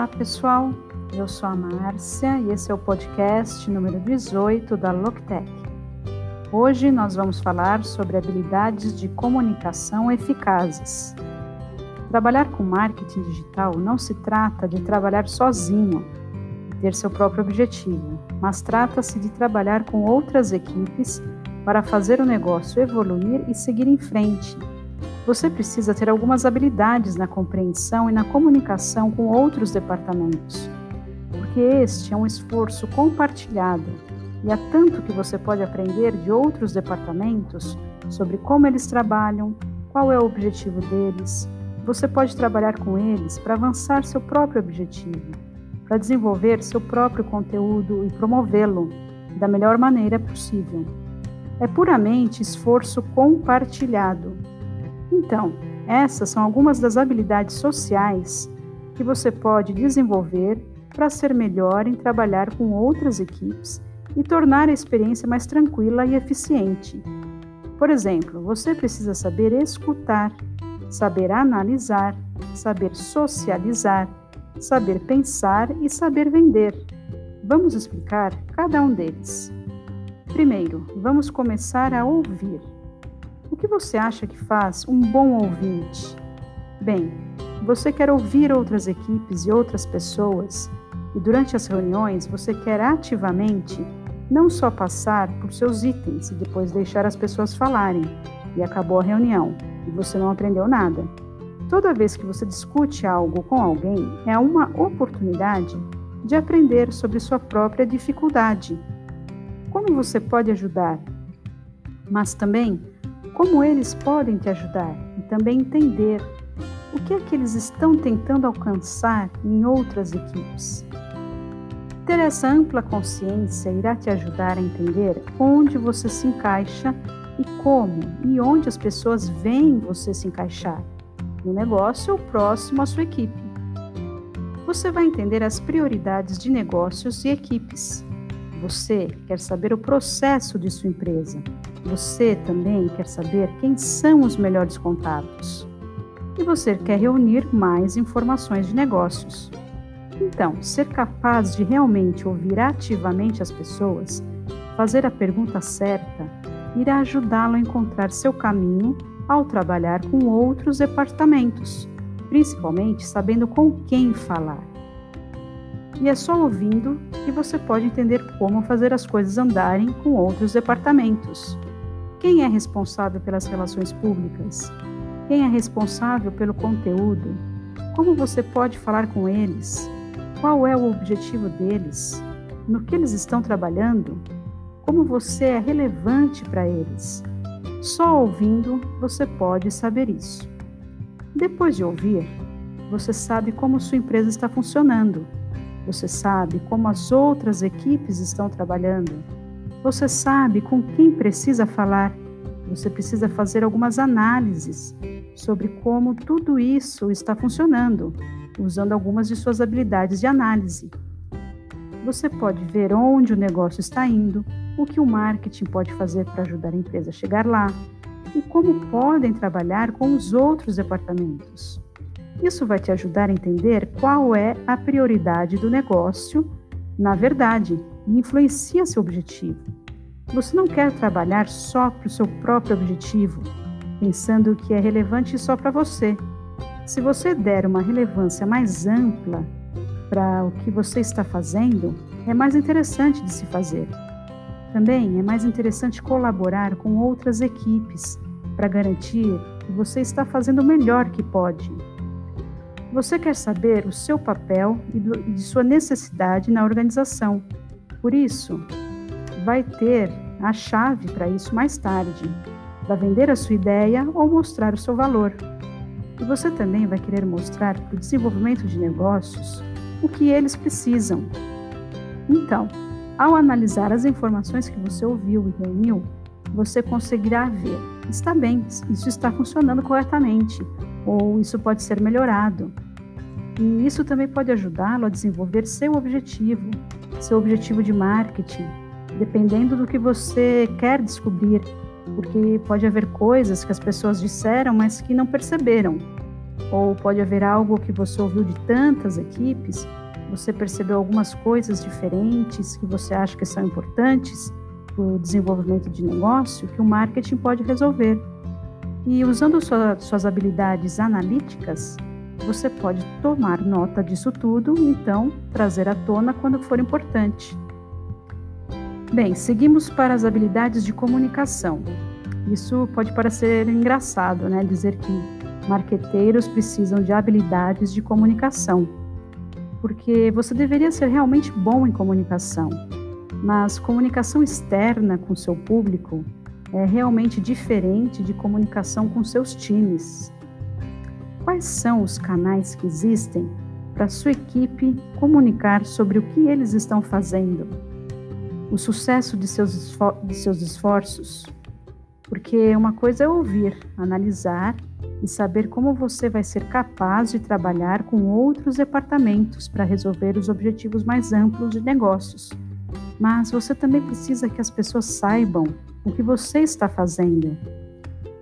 Olá, pessoal. Eu sou a Márcia e esse é o podcast número 18 da Loctec. Hoje nós vamos falar sobre habilidades de comunicação eficazes. Trabalhar com marketing digital não se trata de trabalhar sozinho e ter seu próprio objetivo, mas trata-se de trabalhar com outras equipes para fazer o negócio evoluir e seguir em frente você precisa ter algumas habilidades na compreensão e na comunicação com outros departamentos, porque este é um esforço compartilhado e há tanto que você pode aprender de outros departamentos sobre como eles trabalham, qual é o objetivo deles. Você pode trabalhar com eles para avançar seu próprio objetivo, para desenvolver seu próprio conteúdo e promovê-lo da melhor maneira possível. É puramente esforço compartilhado então, essas são algumas das habilidades sociais que você pode desenvolver para ser melhor em trabalhar com outras equipes e tornar a experiência mais tranquila e eficiente. Por exemplo, você precisa saber escutar, saber analisar, saber socializar, saber pensar e saber vender. Vamos explicar cada um deles. Primeiro, vamos começar a ouvir. Que você acha que faz um bom ouvinte? Bem, você quer ouvir outras equipes e outras pessoas, e durante as reuniões você quer ativamente não só passar por seus itens e depois deixar as pessoas falarem, e acabou a reunião, e você não aprendeu nada. Toda vez que você discute algo com alguém, é uma oportunidade de aprender sobre sua própria dificuldade. Como você pode ajudar? Mas também como eles podem te ajudar e também entender o que é que eles estão tentando alcançar em outras equipes. Ter essa ampla consciência irá te ajudar a entender onde você se encaixa e como e onde as pessoas veem você se encaixar, no negócio ou próximo à sua equipe. Você vai entender as prioridades de negócios e equipes. Você quer saber o processo de sua empresa, você também quer saber quem são os melhores contatos. E você quer reunir mais informações de negócios. Então, ser capaz de realmente ouvir ativamente as pessoas, fazer a pergunta certa, irá ajudá-lo a encontrar seu caminho ao trabalhar com outros departamentos, principalmente sabendo com quem falar. E é só ouvindo que você pode entender como fazer as coisas andarem com outros departamentos. Quem é responsável pelas relações públicas? Quem é responsável pelo conteúdo? Como você pode falar com eles? Qual é o objetivo deles? No que eles estão trabalhando? Como você é relevante para eles? Só ouvindo você pode saber isso. Depois de ouvir, você sabe como sua empresa está funcionando. Você sabe como as outras equipes estão trabalhando você sabe com quem precisa falar. Você precisa fazer algumas análises sobre como tudo isso está funcionando, usando algumas de suas habilidades de análise. Você pode ver onde o negócio está indo, o que o marketing pode fazer para ajudar a empresa a chegar lá e como podem trabalhar com os outros departamentos. Isso vai te ajudar a entender qual é a prioridade do negócio, na verdade, e influencia seu objetivo. Você não quer trabalhar só para o seu próprio objetivo, pensando que é relevante só para você. Se você der uma relevância mais ampla para o que você está fazendo, é mais interessante de se fazer. Também é mais interessante colaborar com outras equipes para garantir que você está fazendo o melhor que pode. Você quer saber o seu papel e de sua necessidade na organização por isso, vai ter a chave para isso mais tarde, para vender a sua ideia ou mostrar o seu valor. E você também vai querer mostrar para o desenvolvimento de negócios o que eles precisam. Então, ao analisar as informações que você ouviu e reuniu, você conseguirá ver: está bem, isso está funcionando corretamente, ou isso pode ser melhorado. E isso também pode ajudá-lo a desenvolver seu objetivo, seu objetivo de marketing, dependendo do que você quer descobrir, porque pode haver coisas que as pessoas disseram, mas que não perceberam. Ou pode haver algo que você ouviu de tantas equipes, você percebeu algumas coisas diferentes que você acha que são importantes para o desenvolvimento de negócio que o marketing pode resolver. E usando sua, suas habilidades analíticas, você pode tomar nota disso tudo então trazer à tona quando for importante. Bem, seguimos para as habilidades de comunicação. Isso pode parecer engraçado, né? Dizer que marqueteiros precisam de habilidades de comunicação, porque você deveria ser realmente bom em comunicação, mas comunicação externa com seu público é realmente diferente de comunicação com seus times. Quais são os canais que existem para sua equipe comunicar sobre o que eles estão fazendo? o sucesso de seus, de seus esforços, porque uma coisa é ouvir, analisar e saber como você vai ser capaz de trabalhar com outros departamentos para resolver os objetivos mais amplos de negócios. Mas você também precisa que as pessoas saibam o que você está fazendo.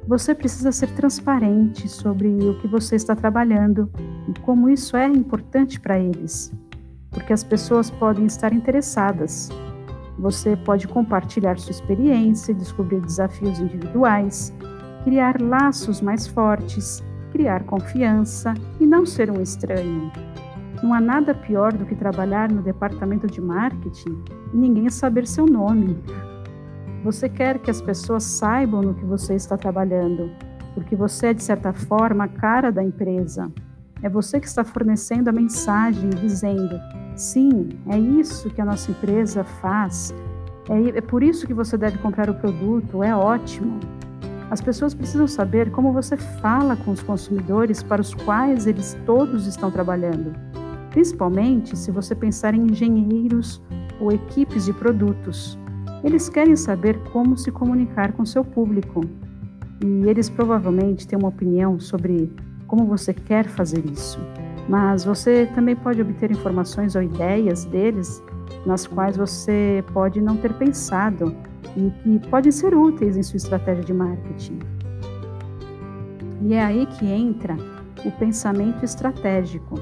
Você precisa ser transparente sobre o que você está trabalhando e como isso é importante para eles, porque as pessoas podem estar interessadas você pode compartilhar sua experiência, descobrir desafios individuais, criar laços mais fortes, criar confiança e não ser um estranho. Não há nada pior do que trabalhar no departamento de marketing e ninguém saber seu nome. Você quer que as pessoas saibam no que você está trabalhando, porque você é, de certa forma, a cara da empresa. É você que está fornecendo a mensagem dizendo: sim, é isso que a nossa empresa faz, é, é por isso que você deve comprar o produto, é ótimo. As pessoas precisam saber como você fala com os consumidores para os quais eles todos estão trabalhando, principalmente se você pensar em engenheiros ou equipes de produtos. Eles querem saber como se comunicar com seu público e eles provavelmente têm uma opinião sobre como você quer fazer isso. Mas você também pode obter informações ou ideias deles nas quais você pode não ter pensado e que podem ser úteis em sua estratégia de marketing. E é aí que entra o pensamento estratégico.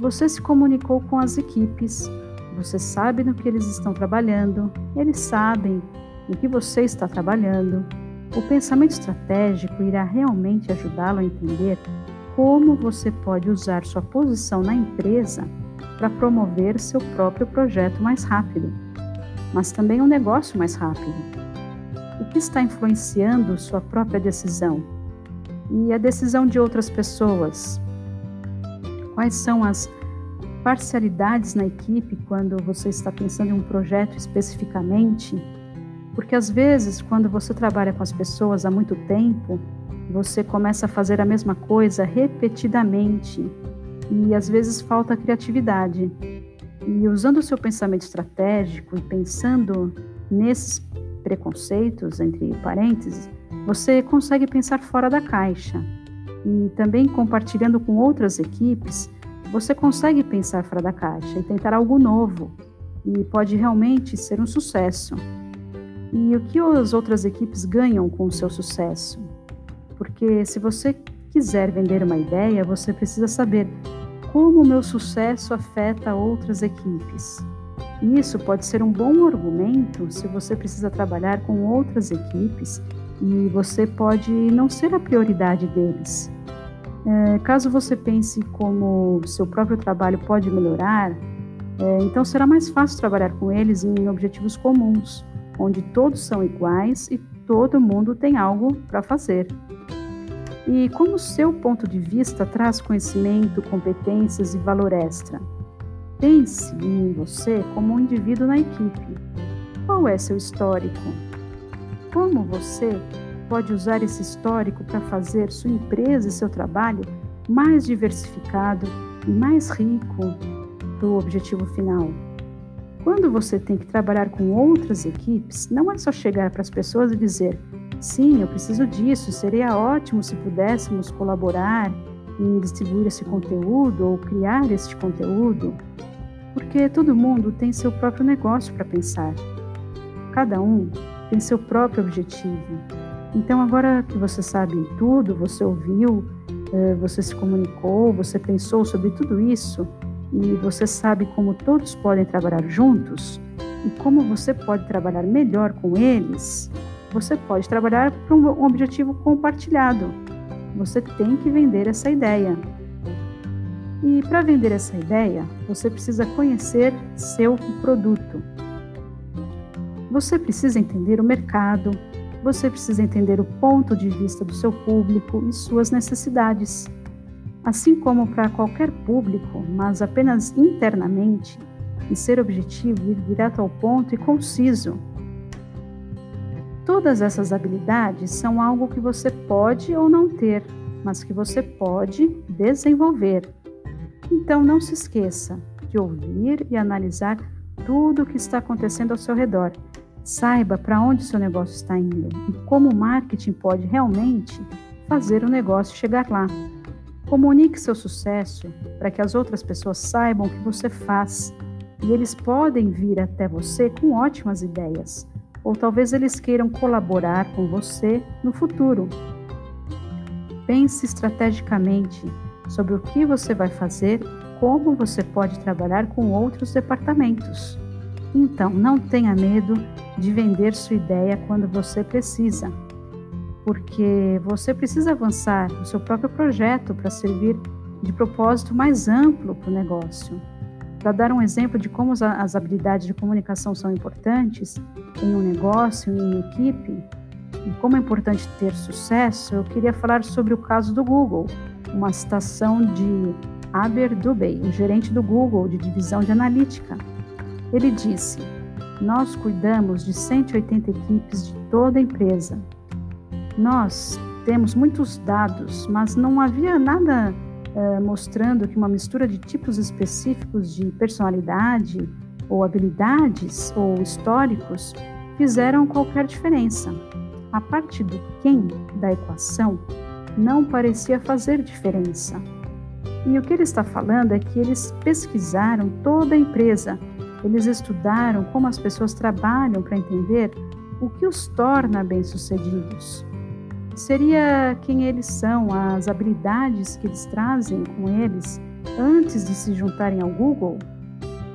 Você se comunicou com as equipes, você sabe no que eles estão trabalhando, eles sabem no que você está trabalhando, o pensamento estratégico irá realmente ajudá-lo a entender como você pode usar sua posição na empresa para promover seu próprio projeto mais rápido, mas também um negócio mais rápido. O que está influenciando sua própria decisão e a decisão de outras pessoas? Quais são as parcialidades na equipe quando você está pensando em um projeto especificamente? Porque às vezes, quando você trabalha com as pessoas há muito tempo, você começa a fazer a mesma coisa repetidamente e às vezes falta criatividade. E usando o seu pensamento estratégico e pensando nesses preconceitos, entre parênteses, você consegue pensar fora da caixa. E também compartilhando com outras equipes, você consegue pensar fora da caixa e tentar algo novo. E pode realmente ser um sucesso. E o que as outras equipes ganham com o seu sucesso? Porque se você quiser vender uma ideia, você precisa saber como o meu sucesso afeta outras equipes. Isso pode ser um bom argumento se você precisa trabalhar com outras equipes e você pode não ser a prioridade deles. É, caso você pense como seu próprio trabalho pode melhorar, é, então será mais fácil trabalhar com eles em objetivos comuns onde todos são iguais e todo mundo tem algo para fazer. E como seu ponto de vista traz conhecimento, competências e valor extra? Pense em você como um indivíduo na equipe. Qual é seu histórico? Como você pode usar esse histórico para fazer sua empresa e seu trabalho mais diversificado e mais rico para o objetivo final? Quando você tem que trabalhar com outras equipes, não é só chegar para as pessoas e dizer: sim, eu preciso disso, seria ótimo se pudéssemos colaborar em distribuir esse conteúdo ou criar este conteúdo, porque todo mundo tem seu próprio negócio para pensar. Cada um tem seu próprio objetivo. Então, agora que você sabe tudo, você ouviu eh, você se comunicou, você pensou sobre tudo isso e você sabe como todos podem trabalhar juntos e como você pode trabalhar melhor com eles, você pode trabalhar para um objetivo compartilhado. Você tem que vender essa ideia. E para vender essa ideia, você precisa conhecer seu produto. Você precisa entender o mercado, você precisa entender o ponto de vista do seu público e suas necessidades. Assim como para qualquer público, mas apenas internamente, e ser objetivo, ir direto ao ponto e conciso. Todas essas habilidades são algo que você pode ou não ter, mas que você pode desenvolver. Então não se esqueça de ouvir e analisar tudo o que está acontecendo ao seu redor Saiba para onde seu negócio está indo e como o marketing pode realmente fazer o negócio chegar lá. Comunique seu sucesso para que as outras pessoas saibam o que você faz e eles podem vir até você com ótimas ideias, ou talvez eles queiram colaborar com você no futuro. Pense estrategicamente sobre o que você vai fazer, como você pode trabalhar com outros departamentos. Então, não tenha medo de vender sua ideia quando você precisa, porque você precisa avançar no seu próprio projeto para servir de propósito mais amplo para o negócio. Para dar um exemplo de como as habilidades de comunicação são importantes em um negócio, em uma equipe, e como é importante ter sucesso, eu queria falar sobre o caso do Google, uma citação de Aber Dubey, o gerente do Google de divisão de analítica. Ele disse: nós cuidamos de 180 equipes de toda a empresa. Nós temos muitos dados, mas não havia nada eh, mostrando que uma mistura de tipos específicos de personalidade ou habilidades ou históricos fizeram qualquer diferença. A parte do quem da equação não parecia fazer diferença. E o que ele está falando é que eles pesquisaram toda a empresa eles estudaram como as pessoas trabalham para entender o que os torna bem-sucedidos. Seria quem eles são, as habilidades que eles trazem com eles antes de se juntarem ao Google.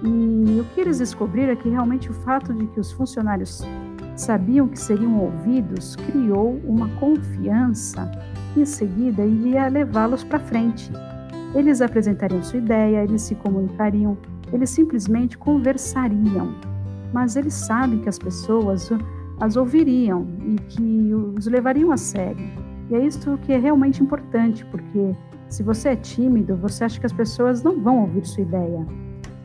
E o que eles descobriram é que realmente o fato de que os funcionários sabiam que seriam ouvidos criou uma confiança que em seguida iria levá-los para frente. Eles apresentariam sua ideia, eles se comunicariam eles simplesmente conversariam, mas eles sabem que as pessoas as ouviriam e que os levariam a sério. E é isso que é realmente importante, porque se você é tímido, você acha que as pessoas não vão ouvir sua ideia.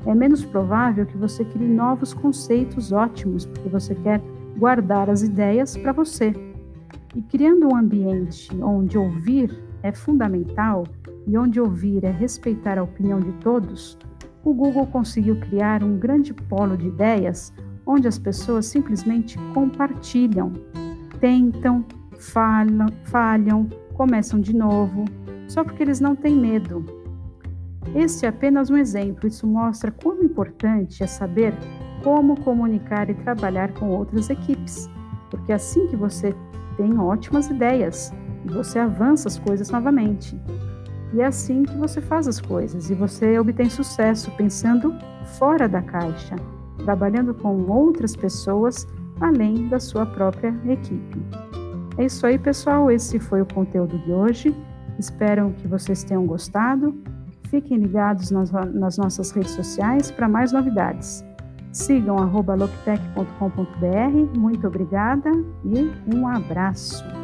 É menos provável que você crie novos conceitos ótimos, porque você quer guardar as ideias para você. E criando um ambiente onde ouvir é fundamental e onde ouvir é respeitar a opinião de todos, o Google conseguiu criar um grande polo de ideias onde as pessoas simplesmente compartilham, tentam, falham, falham, começam de novo, só porque eles não têm medo. Este é apenas um exemplo, isso mostra quão importante é saber como comunicar e trabalhar com outras equipes, porque é assim que você tem ótimas ideias você avança as coisas novamente. E é assim que você faz as coisas e você obtém sucesso pensando fora da caixa, trabalhando com outras pessoas além da sua própria equipe. É isso aí, pessoal. Esse foi o conteúdo de hoje. Espero que vocês tenham gostado. Fiquem ligados nas, nas nossas redes sociais para mais novidades. Sigam loctech.com.br. Muito obrigada e um abraço.